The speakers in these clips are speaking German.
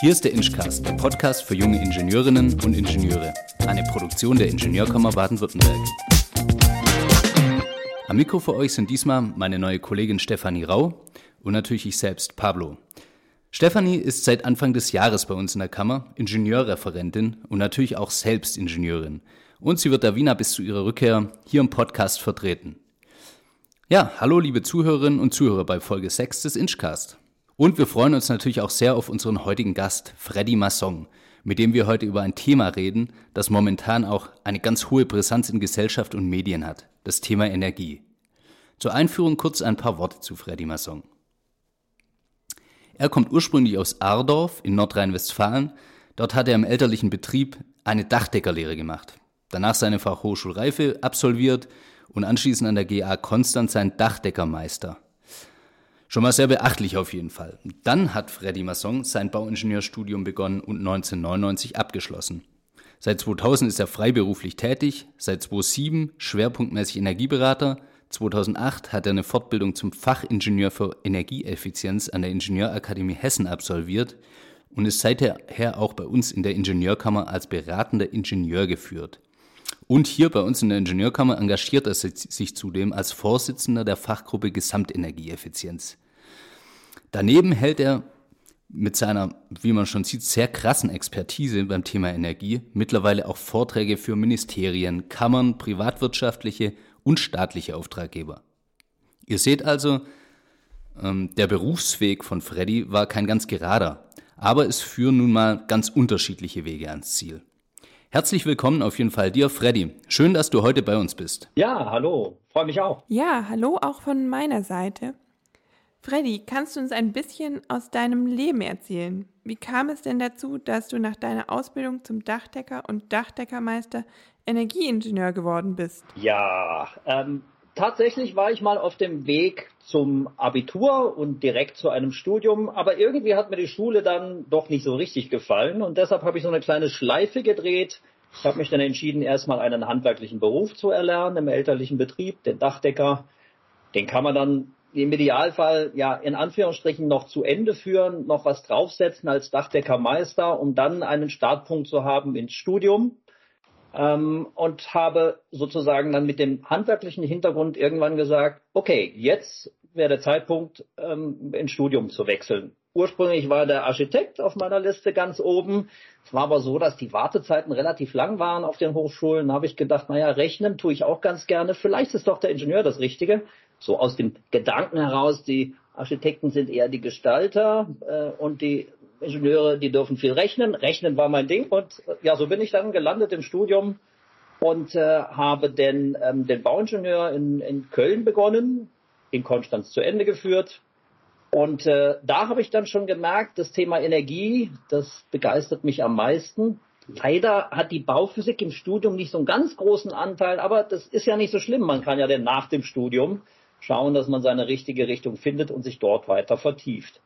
Hier ist der Inchcast, der Podcast für junge Ingenieurinnen und Ingenieure. Eine Produktion der Ingenieurkammer Baden-Württemberg. Am Mikro für euch sind diesmal meine neue Kollegin Stefanie Rau und natürlich ich selbst, Pablo. Stefanie ist seit Anfang des Jahres bei uns in der Kammer Ingenieurreferentin und natürlich auch selbst Ingenieurin. Und sie wird der Wiener bis zu ihrer Rückkehr hier im Podcast vertreten. Ja, hallo liebe Zuhörerinnen und Zuhörer bei Folge 6 des Inchcast. Und wir freuen uns natürlich auch sehr auf unseren heutigen Gast, Freddy Masson, mit dem wir heute über ein Thema reden, das momentan auch eine ganz hohe Brisanz in Gesellschaft und Medien hat, das Thema Energie. Zur Einführung kurz ein paar Worte zu Freddy Masson. Er kommt ursprünglich aus Ardorf in Nordrhein-Westfalen. Dort hat er im elterlichen Betrieb eine Dachdeckerlehre gemacht. Danach seine Fachhochschulreife absolviert und anschließend an der GA Konstanz sein Dachdeckermeister. Schon mal sehr beachtlich auf jeden Fall. Dann hat Freddy Masson sein Bauingenieurstudium begonnen und 1999 abgeschlossen. Seit 2000 ist er freiberuflich tätig, seit 2007 schwerpunktmäßig Energieberater. 2008 hat er eine Fortbildung zum Fachingenieur für Energieeffizienz an der Ingenieurakademie Hessen absolviert und ist seither auch bei uns in der Ingenieurkammer als beratender Ingenieur geführt. Und hier bei uns in der Ingenieurkammer engagiert er sich zudem als Vorsitzender der Fachgruppe Gesamtenergieeffizienz. Daneben hält er mit seiner, wie man schon sieht, sehr krassen Expertise beim Thema Energie mittlerweile auch Vorträge für Ministerien, Kammern, privatwirtschaftliche und staatliche Auftraggeber. Ihr seht also, ähm, der Berufsweg von Freddy war kein ganz gerader, aber es führen nun mal ganz unterschiedliche Wege ans Ziel. Herzlich willkommen auf jeden Fall dir, Freddy. Schön, dass du heute bei uns bist. Ja, hallo. Freue mich auch. Ja, hallo auch von meiner Seite. Freddy, kannst du uns ein bisschen aus deinem Leben erzählen? Wie kam es denn dazu, dass du nach deiner Ausbildung zum Dachdecker und Dachdeckermeister Energieingenieur geworden bist? Ja, ähm, tatsächlich war ich mal auf dem Weg zum Abitur und direkt zu einem Studium, aber irgendwie hat mir die Schule dann doch nicht so richtig gefallen und deshalb habe ich so eine kleine Schleife gedreht. Ich habe mich dann entschieden, erstmal einen handwerklichen Beruf zu erlernen im elterlichen Betrieb, den Dachdecker. Den kann man dann im Idealfall ja in Anführungsstrichen noch zu Ende führen, noch was draufsetzen als Dachdeckermeister, um dann einen Startpunkt zu haben ins Studium ähm, und habe sozusagen dann mit dem handwerklichen Hintergrund irgendwann gesagt, okay, jetzt wäre der Zeitpunkt, ähm, ins Studium zu wechseln. Ursprünglich war der Architekt auf meiner Liste ganz oben. Es war aber so, dass die Wartezeiten relativ lang waren auf den Hochschulen. Da habe ich gedacht, naja, rechnen tue ich auch ganz gerne. Vielleicht ist doch der Ingenieur das Richtige. So aus dem Gedanken heraus, die Architekten sind eher die Gestalter äh, und die Ingenieure, die dürfen viel rechnen. Rechnen war mein Ding und äh, ja, so bin ich dann gelandet im Studium und äh, habe denn, ähm, den Bauingenieur in, in Köln begonnen, in Konstanz zu Ende geführt. Und äh, da habe ich dann schon gemerkt, das Thema Energie, das begeistert mich am meisten. Leider hat die Bauphysik im Studium nicht so einen ganz großen Anteil, aber das ist ja nicht so schlimm. Man kann ja dann nach dem Studium schauen, dass man seine richtige Richtung findet und sich dort weiter vertieft.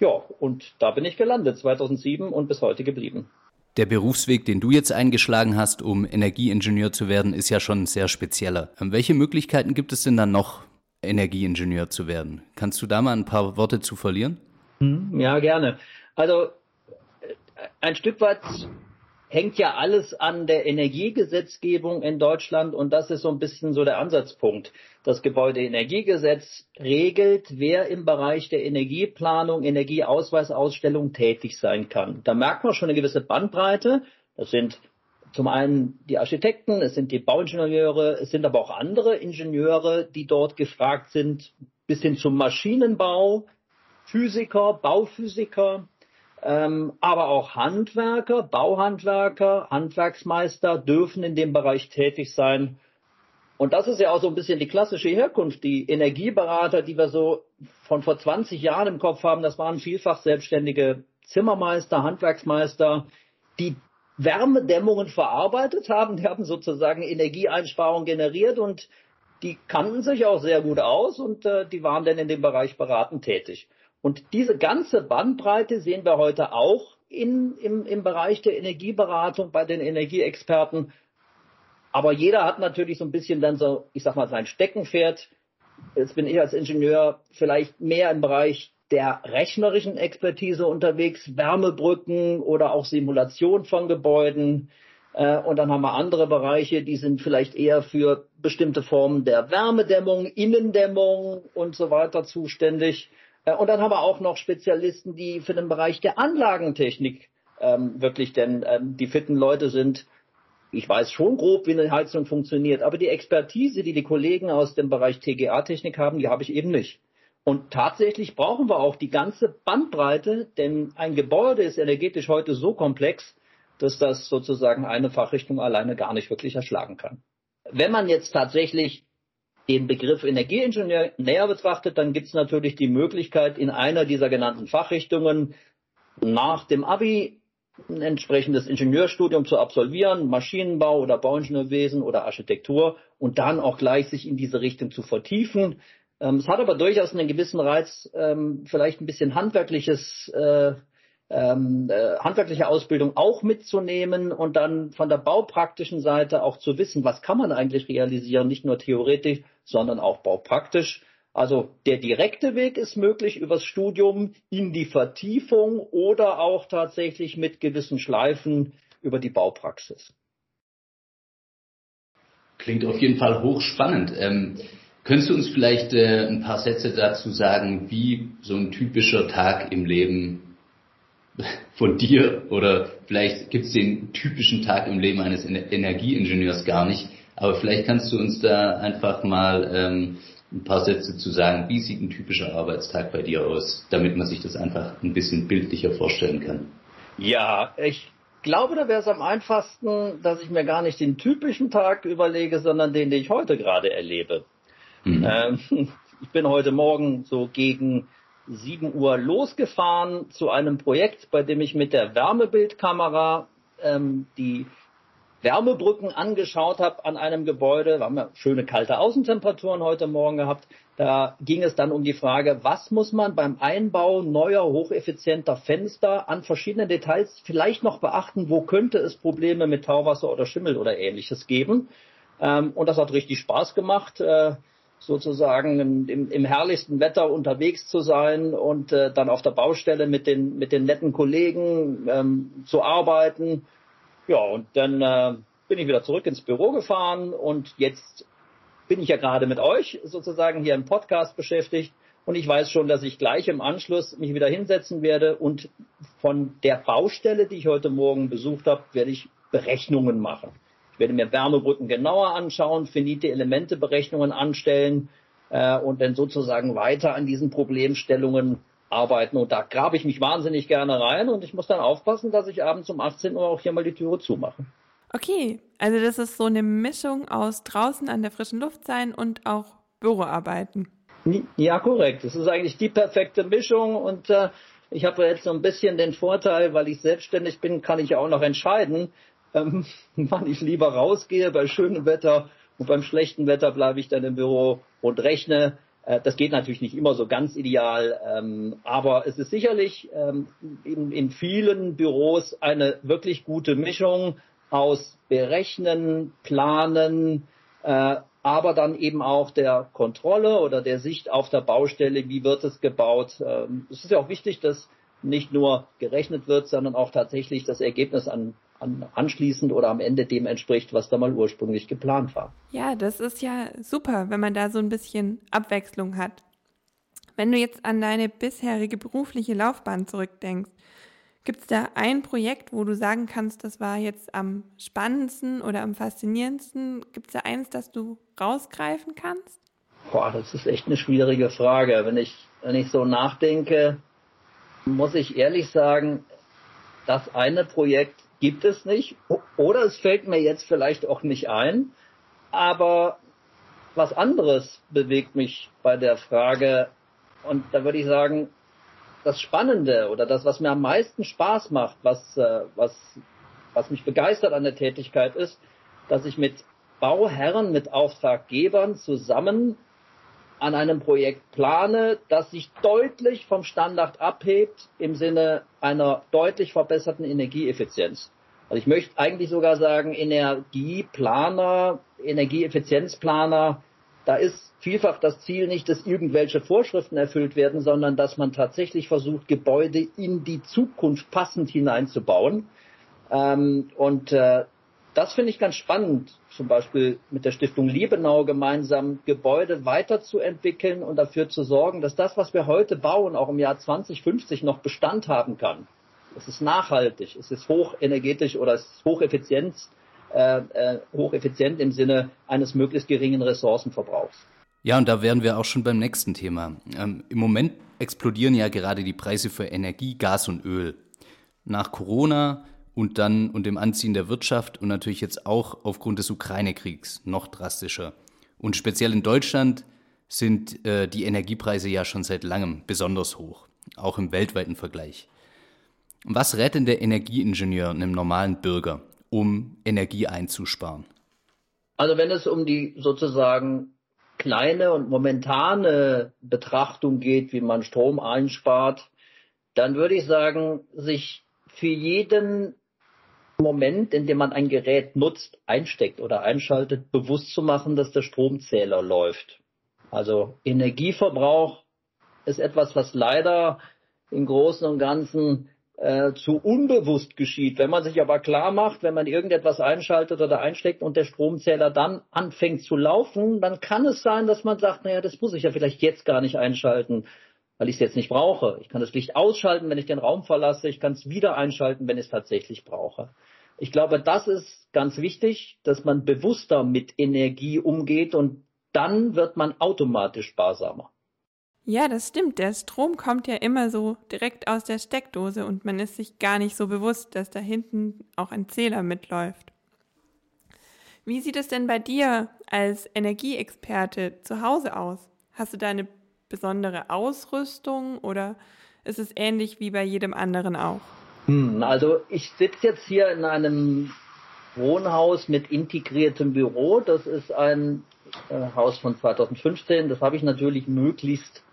Ja, und da bin ich gelandet 2007 und bis heute geblieben. Der Berufsweg, den du jetzt eingeschlagen hast, um Energieingenieur zu werden, ist ja schon sehr spezieller. Ähm, welche Möglichkeiten gibt es denn dann noch, Energieingenieur zu werden? Kannst du da mal ein paar Worte zu verlieren? Hm, ja, gerne. Also äh, ein Stück weit hängt ja alles an der Energiegesetzgebung in Deutschland und das ist so ein bisschen so der Ansatzpunkt. Das Gebäudeenergiegesetz regelt, wer im Bereich der Energieplanung, Energieausweisausstellung tätig sein kann. Da merkt man schon eine gewisse Bandbreite. Das sind zum einen die Architekten, es sind die Bauingenieure, es sind aber auch andere Ingenieure, die dort gefragt sind, bis hin zum Maschinenbau, Physiker, Bauphysiker, ähm, aber auch Handwerker, Bauhandwerker, Handwerksmeister dürfen in dem Bereich tätig sein. Und das ist ja auch so ein bisschen die klassische Herkunft. Die Energieberater, die wir so von vor 20 Jahren im Kopf haben, das waren vielfach selbstständige Zimmermeister, Handwerksmeister, die Wärmedämmungen verarbeitet haben. Die haben sozusagen Energieeinsparungen generiert und die kannten sich auch sehr gut aus und äh, die waren dann in dem Bereich beratend tätig. Und diese ganze Bandbreite sehen wir heute auch in, im, im Bereich der Energieberatung bei den Energieexperten. Aber jeder hat natürlich so ein bisschen dann so, ich sag mal, sein Steckenpferd. Jetzt bin ich als Ingenieur vielleicht mehr im Bereich der rechnerischen Expertise unterwegs, Wärmebrücken oder auch Simulation von Gebäuden. Äh, und dann haben wir andere Bereiche, die sind vielleicht eher für bestimmte Formen der Wärmedämmung, Innendämmung und so weiter zuständig. Äh, und dann haben wir auch noch Spezialisten, die für den Bereich der Anlagentechnik ähm, wirklich denn ähm, die fitten Leute sind. Ich weiß schon grob, wie eine Heizung funktioniert, aber die Expertise, die die Kollegen aus dem Bereich TGA-Technik haben, die habe ich eben nicht. Und tatsächlich brauchen wir auch die ganze Bandbreite, denn ein Gebäude ist energetisch heute so komplex, dass das sozusagen eine Fachrichtung alleine gar nicht wirklich erschlagen kann. Wenn man jetzt tatsächlich den Begriff Energieingenieur näher betrachtet, dann gibt es natürlich die Möglichkeit, in einer dieser genannten Fachrichtungen nach dem Abi ein entsprechendes Ingenieurstudium zu absolvieren, Maschinenbau oder Bauingenieurwesen oder Architektur und dann auch gleich sich in diese Richtung zu vertiefen. Ähm, es hat aber durchaus einen gewissen Reiz, ähm, vielleicht ein bisschen handwerkliches, äh, ähm, äh, handwerkliche Ausbildung auch mitzunehmen und dann von der baupraktischen Seite auch zu wissen, was kann man eigentlich realisieren, nicht nur theoretisch, sondern auch baupraktisch. Also der direkte Weg ist möglich übers Studium in die Vertiefung oder auch tatsächlich mit gewissen Schleifen über die Baupraxis. Klingt auf jeden Fall hochspannend. Ähm, Könntest du uns vielleicht äh, ein paar Sätze dazu sagen, wie so ein typischer Tag im Leben von dir oder vielleicht gibt es den typischen Tag im Leben eines Energieingenieurs gar nicht, aber vielleicht kannst du uns da einfach mal ähm, ein paar Sätze zu sagen, wie sieht ein typischer Arbeitstag bei dir aus, damit man sich das einfach ein bisschen bildlicher vorstellen kann. Ja, ich glaube, da wäre es am einfachsten, dass ich mir gar nicht den typischen Tag überlege, sondern den, den ich heute gerade erlebe. Mhm. Ähm, ich bin heute Morgen so gegen 7 Uhr losgefahren zu einem Projekt, bei dem ich mit der Wärmebildkamera ähm, die Wärmebrücken angeschaut habe an einem Gebäude. Wir haben ja schöne kalte Außentemperaturen heute Morgen gehabt. Da ging es dann um die Frage, was muss man beim Einbau neuer, hocheffizienter Fenster an verschiedenen Details vielleicht noch beachten? Wo könnte es Probleme mit Tauwasser oder Schimmel oder ähnliches geben? Ähm, und das hat richtig Spaß gemacht. Äh, sozusagen im, im, herrlichsten Wetter unterwegs zu sein und äh, dann auf der Baustelle mit den, mit den netten Kollegen ähm, zu arbeiten. Ja, und dann äh, bin ich wieder zurück ins Büro gefahren und jetzt bin ich ja gerade mit euch sozusagen hier im Podcast beschäftigt und ich weiß schon, dass ich gleich im Anschluss mich wieder hinsetzen werde und von der Baustelle, die ich heute Morgen besucht habe, werde ich Berechnungen machen. Ich werde mir Wärmebrücken genauer anschauen, finite Elementeberechnungen anstellen äh, und dann sozusagen weiter an diesen Problemstellungen arbeiten. Und da grabe ich mich wahnsinnig gerne rein und ich muss dann aufpassen, dass ich abends um 18 Uhr auch hier mal die Türe zumache. Okay, also das ist so eine Mischung aus draußen an der frischen Luft sein und auch Büroarbeiten. Ja, korrekt. Das ist eigentlich die perfekte Mischung und äh, ich habe jetzt so ein bisschen den Vorteil, weil ich selbstständig bin, kann ich ja auch noch entscheiden, ähm, wann ich lieber rausgehe bei schönem Wetter und beim schlechten Wetter bleibe ich dann im Büro und rechne. Äh, das geht natürlich nicht immer so ganz ideal, ähm, aber es ist sicherlich ähm, in, in vielen Büros eine wirklich gute Mischung aus Berechnen, Planen, äh, aber dann eben auch der Kontrolle oder der Sicht auf der Baustelle, wie wird es gebaut. Ähm, es ist ja auch wichtig, dass nicht nur gerechnet wird, sondern auch tatsächlich das Ergebnis an anschließend oder am Ende dem entspricht, was da mal ursprünglich geplant war. Ja, das ist ja super, wenn man da so ein bisschen Abwechslung hat. Wenn du jetzt an deine bisherige berufliche Laufbahn zurückdenkst, gibt es da ein Projekt, wo du sagen kannst, das war jetzt am spannendsten oder am faszinierendsten? Gibt es da eins, das du rausgreifen kannst? Boah, das ist echt eine schwierige Frage. Wenn ich, wenn ich so nachdenke, muss ich ehrlich sagen, das eine Projekt gibt es nicht. Oder es fällt mir jetzt vielleicht auch nicht ein. Aber was anderes bewegt mich bei der Frage. Und da würde ich sagen, das Spannende oder das, was mir am meisten Spaß macht, was, äh, was, was mich begeistert an der Tätigkeit ist, dass ich mit Bauherren, mit Auftraggebern zusammen an einem Projekt plane, das sich deutlich vom Standard abhebt im Sinne einer deutlich verbesserten Energieeffizienz. Also ich möchte eigentlich sogar sagen, Energieplaner, Energieeffizienzplaner, da ist vielfach das Ziel nicht, dass irgendwelche Vorschriften erfüllt werden, sondern dass man tatsächlich versucht, Gebäude in die Zukunft passend hineinzubauen. Ähm, und äh, das finde ich ganz spannend, zum Beispiel mit der Stiftung Liebenau gemeinsam Gebäude weiterzuentwickeln und dafür zu sorgen, dass das, was wir heute bauen, auch im Jahr 2050 noch Bestand haben kann. Es ist nachhaltig, es ist hochenergetisch oder es ist hocheffizient, äh, äh, hocheffizient im Sinne eines möglichst geringen Ressourcenverbrauchs. Ja, und da wären wir auch schon beim nächsten Thema. Ähm, Im Moment explodieren ja gerade die Preise für Energie, Gas und Öl. Nach Corona und dann und dem Anziehen der Wirtschaft und natürlich jetzt auch aufgrund des Ukraine-Kriegs noch drastischer. Und speziell in Deutschland sind äh, die Energiepreise ja schon seit langem besonders hoch, auch im weltweiten Vergleich. Was rät denn der Energieingenieur einem normalen Bürger, um Energie einzusparen? Also wenn es um die sozusagen kleine und momentane Betrachtung geht, wie man Strom einspart, dann würde ich sagen, sich für jeden Moment, in dem man ein Gerät nutzt, einsteckt oder einschaltet, bewusst zu machen, dass der Stromzähler läuft. Also Energieverbrauch ist etwas, was leider im Großen und Ganzen äh, zu unbewusst geschieht. Wenn man sich aber klar macht, wenn man irgendetwas einschaltet oder einsteckt und der Stromzähler dann anfängt zu laufen, dann kann es sein, dass man sagt, naja, das muss ich ja vielleicht jetzt gar nicht einschalten, weil ich es jetzt nicht brauche. Ich kann das Licht ausschalten, wenn ich den Raum verlasse. Ich kann es wieder einschalten, wenn ich es tatsächlich brauche. Ich glaube, das ist ganz wichtig, dass man bewusster mit Energie umgeht und dann wird man automatisch sparsamer. Ja, das stimmt. Der Strom kommt ja immer so direkt aus der Steckdose und man ist sich gar nicht so bewusst, dass da hinten auch ein Zähler mitläuft. Wie sieht es denn bei dir als Energieexperte zu Hause aus? Hast du da eine besondere Ausrüstung oder ist es ähnlich wie bei jedem anderen auch? Hm, also ich sitze jetzt hier in einem Wohnhaus mit integriertem Büro. Das ist ein äh, Haus von 2015. Das habe ich natürlich möglichst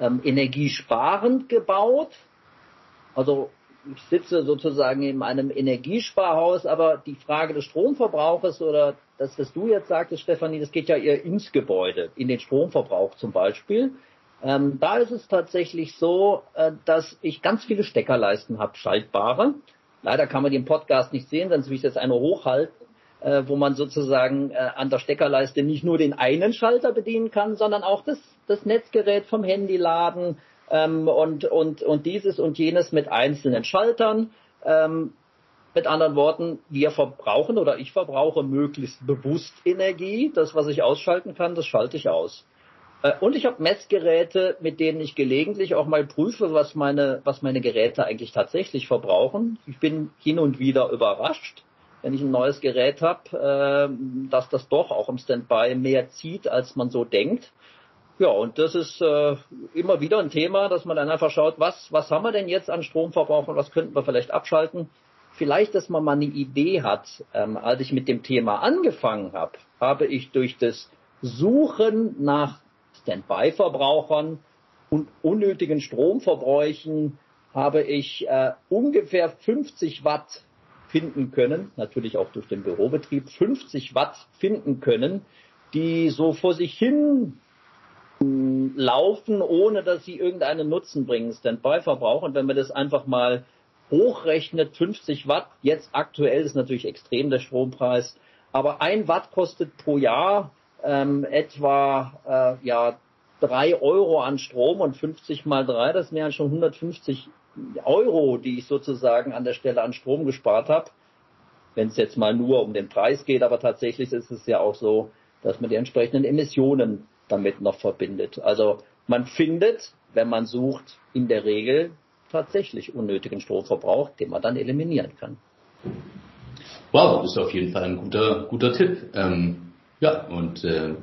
ähm, energiesparend gebaut. Also ich sitze sozusagen in einem Energiesparhaus, aber die Frage des Stromverbrauches oder das, was du jetzt sagtest, Stefanie, das geht ja eher ins Gebäude, in den Stromverbrauch zum Beispiel. Ähm, da ist es tatsächlich so, äh, dass ich ganz viele Steckerleisten habe, schaltbare. Leider kann man den Podcast nicht sehen, sonst will ich jetzt eine hochhalten, äh, wo man sozusagen äh, an der Steckerleiste nicht nur den einen Schalter bedienen kann, sondern auch das, das Netzgerät vom Handy laden ähm, und, und, und dieses und jenes mit einzelnen Schaltern. Ähm, mit anderen Worten, wir verbrauchen oder ich verbrauche möglichst bewusst Energie. Das, was ich ausschalten kann, das schalte ich aus. Äh, und ich habe Messgeräte, mit denen ich gelegentlich auch mal prüfe, was meine, was meine Geräte eigentlich tatsächlich verbrauchen. Ich bin hin und wieder überrascht, wenn ich ein neues Gerät habe, äh, dass das doch auch im Standby mehr zieht, als man so denkt. Ja, und das ist äh, immer wieder ein Thema, dass man dann einfach schaut, was, was haben wir denn jetzt an Stromverbrauch und was könnten wir vielleicht abschalten. Vielleicht, dass man mal eine Idee hat. Ähm, als ich mit dem Thema angefangen habe, habe ich durch das Suchen nach Standby-Verbrauchern und unnötigen Stromverbräuchen habe ich äh, ungefähr 50 Watt finden können, natürlich auch durch den Bürobetrieb, 50 Watt finden können, die so vor sich hin hm, laufen, ohne dass sie irgendeinen Nutzen bringen, Standby-Verbrauch. Und wenn man das einfach mal hochrechnet, 50 Watt, jetzt aktuell ist natürlich extrem der Strompreis, aber ein Watt kostet pro Jahr ähm, etwa äh, ja, drei Euro an Strom und 50 mal drei, das wären schon 150 Euro, die ich sozusagen an der Stelle an Strom gespart habe. Wenn es jetzt mal nur um den Preis geht, aber tatsächlich ist es ja auch so, dass man die entsprechenden Emissionen damit noch verbindet. Also man findet, wenn man sucht, in der Regel tatsächlich unnötigen Stromverbrauch, den man dann eliminieren kann. Wow, das ist auf jeden Fall ein guter, guter Tipp. Ähm, ja, und äh,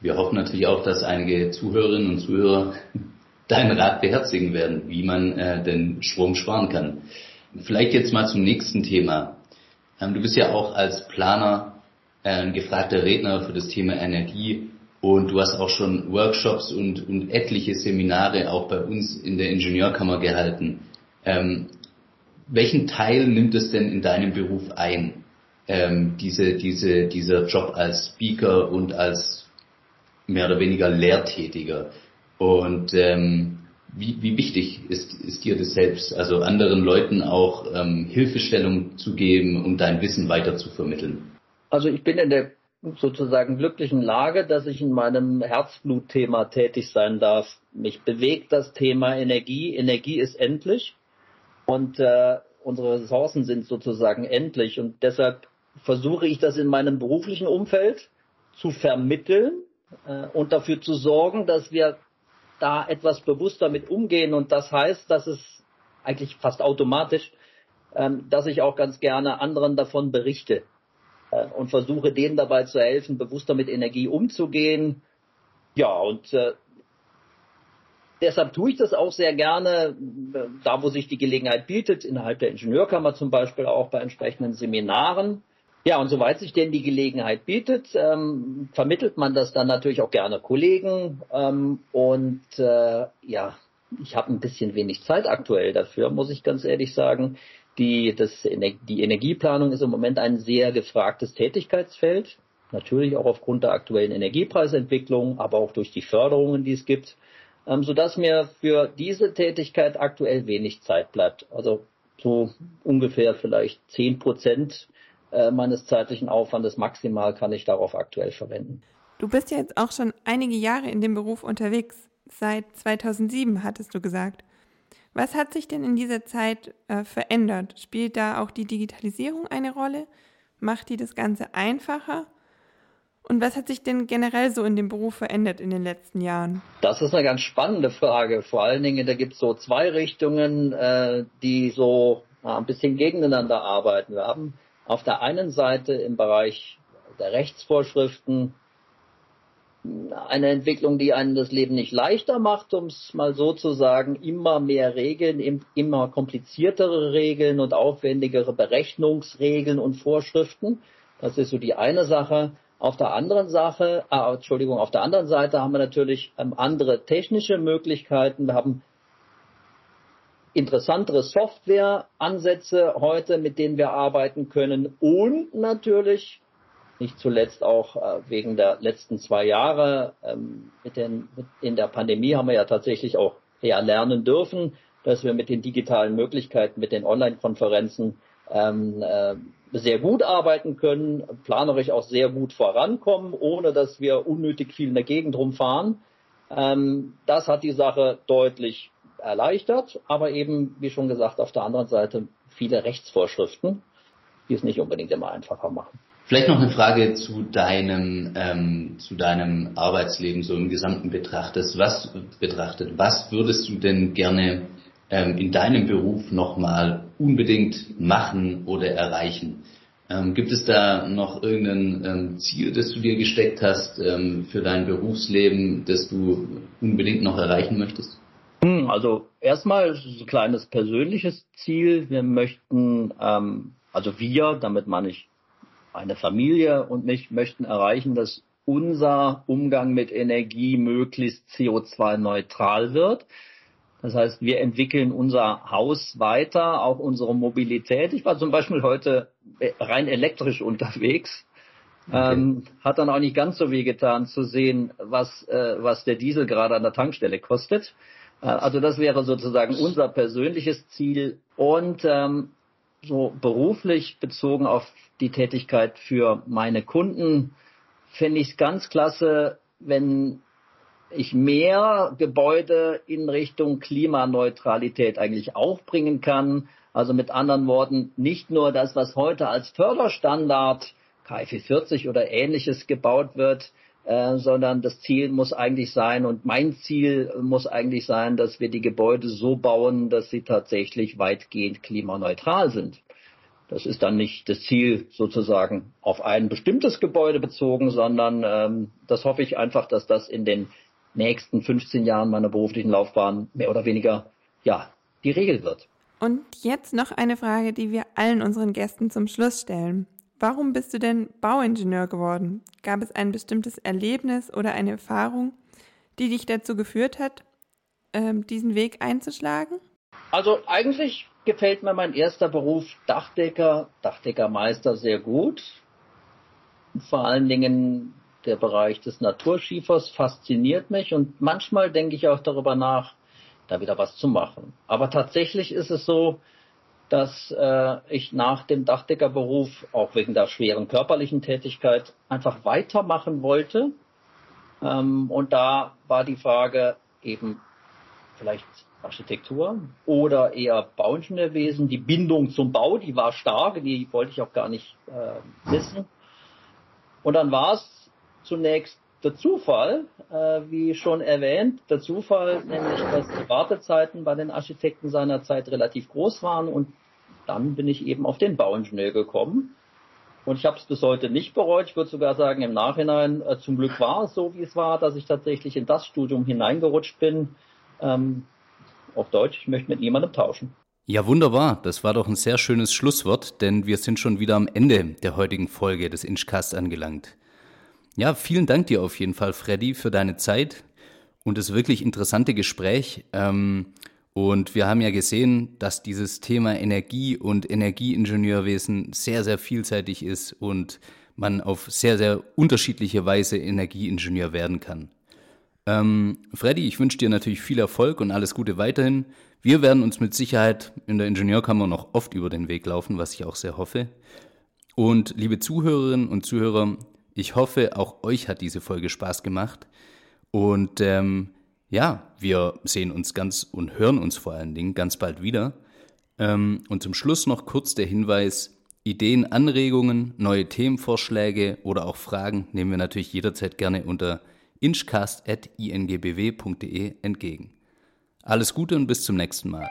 wir hoffen natürlich auch, dass einige Zuhörerinnen und Zuhörer deinen Rat beherzigen werden, wie man äh, den Strom sparen kann. Vielleicht jetzt mal zum nächsten Thema. Ähm, du bist ja auch als Planer äh, gefragter Redner für das Thema Energie und du hast auch schon Workshops und, und etliche Seminare auch bei uns in der Ingenieurkammer gehalten. Ähm, welchen Teil nimmt es denn in deinem Beruf ein? Ähm, diese, diese, dieser Job als Speaker und als mehr oder weniger Lehrtätiger. Und ähm, wie, wie wichtig ist, ist dir das selbst, also anderen Leuten auch ähm, Hilfestellung zu geben und dein Wissen weiter zu vermitteln? Also ich bin in der sozusagen glücklichen Lage, dass ich in meinem Herzblutthema tätig sein darf. Mich bewegt das Thema Energie. Energie ist endlich und äh, unsere Ressourcen sind sozusagen endlich und deshalb versuche ich das in meinem beruflichen Umfeld zu vermitteln äh, und dafür zu sorgen, dass wir da etwas bewusster mit umgehen. Und das heißt, dass es eigentlich fast automatisch, ähm, dass ich auch ganz gerne anderen davon berichte äh, und versuche, denen dabei zu helfen, bewusster mit Energie umzugehen. Ja, und äh, deshalb tue ich das auch sehr gerne, äh, da wo sich die Gelegenheit bietet, innerhalb der Ingenieurkammer zum Beispiel auch bei entsprechenden Seminaren. Ja, und soweit sich denn die Gelegenheit bietet, ähm, vermittelt man das dann natürlich auch gerne Kollegen. Ähm, und äh, ja, ich habe ein bisschen wenig Zeit aktuell dafür, muss ich ganz ehrlich sagen. Die, das, die Energieplanung ist im Moment ein sehr gefragtes Tätigkeitsfeld. Natürlich auch aufgrund der aktuellen Energiepreisentwicklung, aber auch durch die Förderungen, die es gibt, ähm, sodass mir für diese Tätigkeit aktuell wenig Zeit bleibt. Also so ungefähr vielleicht zehn Prozent äh, meines zeitlichen Aufwandes maximal kann ich darauf aktuell verwenden. Du bist ja jetzt auch schon einige Jahre in dem Beruf unterwegs. Seit 2007 hattest du gesagt. Was hat sich denn in dieser Zeit äh, verändert? Spielt da auch die Digitalisierung eine Rolle? Macht die das Ganze einfacher? Und was hat sich denn generell so in dem Beruf verändert in den letzten Jahren? Das ist eine ganz spannende Frage. Vor allen Dingen, da gibt es so zwei Richtungen, äh, die so äh, ein bisschen gegeneinander arbeiten. Wir haben auf der einen Seite im Bereich der Rechtsvorschriften eine Entwicklung, die einem das Leben nicht leichter macht, um es mal so zu sagen, immer mehr Regeln, immer kompliziertere Regeln und aufwendigere Berechnungsregeln und Vorschriften. Das ist so die eine Sache. Auf der anderen Sache, äh, Entschuldigung, auf der anderen Seite haben wir natürlich ähm, andere technische Möglichkeiten. Wir haben interessantere Softwareansätze heute, mit denen wir arbeiten können und natürlich nicht zuletzt auch äh, wegen der letzten zwei Jahre ähm, mit den, mit in der Pandemie haben wir ja tatsächlich auch eher lernen dürfen, dass wir mit den digitalen Möglichkeiten, mit den Online-Konferenzen ähm, äh, sehr gut arbeiten können, planerisch auch sehr gut vorankommen, ohne dass wir unnötig viel in der Gegend rumfahren. Ähm, das hat die Sache deutlich erleichtert, aber eben, wie schon gesagt, auf der anderen Seite viele Rechtsvorschriften, die es nicht unbedingt immer einfacher machen. Vielleicht noch eine Frage zu deinem, ähm, zu deinem Arbeitsleben so im Gesamten betrachtet. Was, betrachtet, was würdest du denn gerne ähm, in deinem Beruf nochmal unbedingt machen oder erreichen? Ähm, gibt es da noch irgendein ähm, Ziel, das du dir gesteckt hast ähm, für dein Berufsleben, das du unbedingt noch erreichen möchtest? Hm, also erstmal ist es ein kleines persönliches Ziel. Wir möchten, ähm, also wir, damit meine ich meine Familie und mich, möchten erreichen, dass unser Umgang mit Energie möglichst CO2-neutral wird. Das heißt, wir entwickeln unser Haus weiter, auch unsere Mobilität. Ich war zum Beispiel heute rein elektrisch unterwegs. Okay. Ähm, hat dann auch nicht ganz so weh getan zu sehen, was, äh, was der Diesel gerade an der Tankstelle kostet. Äh, also das wäre sozusagen unser persönliches Ziel und ähm, so beruflich bezogen auf die Tätigkeit für meine Kunden fände ich es ganz klasse, wenn ich mehr Gebäude in Richtung Klimaneutralität eigentlich auch bringen kann. Also mit anderen Worten, nicht nur das, was heute als Förderstandard KfW 40 oder ähnliches gebaut wird, äh, sondern das Ziel muss eigentlich sein und mein Ziel muss eigentlich sein, dass wir die Gebäude so bauen, dass sie tatsächlich weitgehend klimaneutral sind. Das ist dann nicht das Ziel sozusagen auf ein bestimmtes Gebäude bezogen, sondern ähm, das hoffe ich einfach, dass das in den nächsten 15 Jahren meiner beruflichen Laufbahn mehr oder weniger ja die Regel wird. Und jetzt noch eine Frage, die wir allen unseren Gästen zum Schluss stellen. Warum bist du denn Bauingenieur geworden? Gab es ein bestimmtes Erlebnis oder eine Erfahrung, die dich dazu geführt hat, ähm, diesen Weg einzuschlagen? Also eigentlich gefällt mir mein erster Beruf Dachdecker, Dachdeckermeister sehr gut. Vor allen Dingen der Bereich des Naturschiefers fasziniert mich und manchmal denke ich auch darüber nach, da wieder was zu machen. Aber tatsächlich ist es so, dass äh, ich nach dem Dachdeckerberuf, auch wegen der schweren körperlichen Tätigkeit, einfach weitermachen wollte. Ähm, und da war die Frage eben vielleicht Architektur oder eher Bauingenieurwesen. Die Bindung zum Bau, die war stark, die wollte ich auch gar nicht äh, wissen. Und dann war es zunächst der Zufall, äh, wie schon erwähnt, der Zufall, nämlich dass die Wartezeiten bei den Architekten seiner Zeit relativ groß waren und dann bin ich eben auf den Bauingenieur gekommen. Und ich habe es bis heute nicht bereut. Ich würde sogar sagen, im Nachhinein äh, zum Glück war es so, wie es war, dass ich tatsächlich in das Studium hineingerutscht bin. Ähm, auf Deutsch, ich möchte mit niemandem tauschen. Ja, wunderbar. Das war doch ein sehr schönes Schlusswort, denn wir sind schon wieder am Ende der heutigen Folge des Inchcast angelangt. Ja, vielen Dank dir auf jeden Fall, Freddy, für deine Zeit und das wirklich interessante Gespräch. Ähm, und wir haben ja gesehen, dass dieses Thema Energie und Energieingenieurwesen sehr, sehr vielseitig ist und man auf sehr, sehr unterschiedliche Weise Energieingenieur werden kann. Ähm, Freddy, ich wünsche dir natürlich viel Erfolg und alles Gute weiterhin. Wir werden uns mit Sicherheit in der Ingenieurkammer noch oft über den Weg laufen, was ich auch sehr hoffe. Und liebe Zuhörerinnen und Zuhörer, ich hoffe, auch euch hat diese Folge Spaß gemacht. Und ähm, ja, wir sehen uns ganz und hören uns vor allen Dingen ganz bald wieder. Ähm, und zum Schluss noch kurz der Hinweis, Ideen, Anregungen, neue Themenvorschläge oder auch Fragen nehmen wir natürlich jederzeit gerne unter inchcast.ingbw.de entgegen. Alles Gute und bis zum nächsten Mal.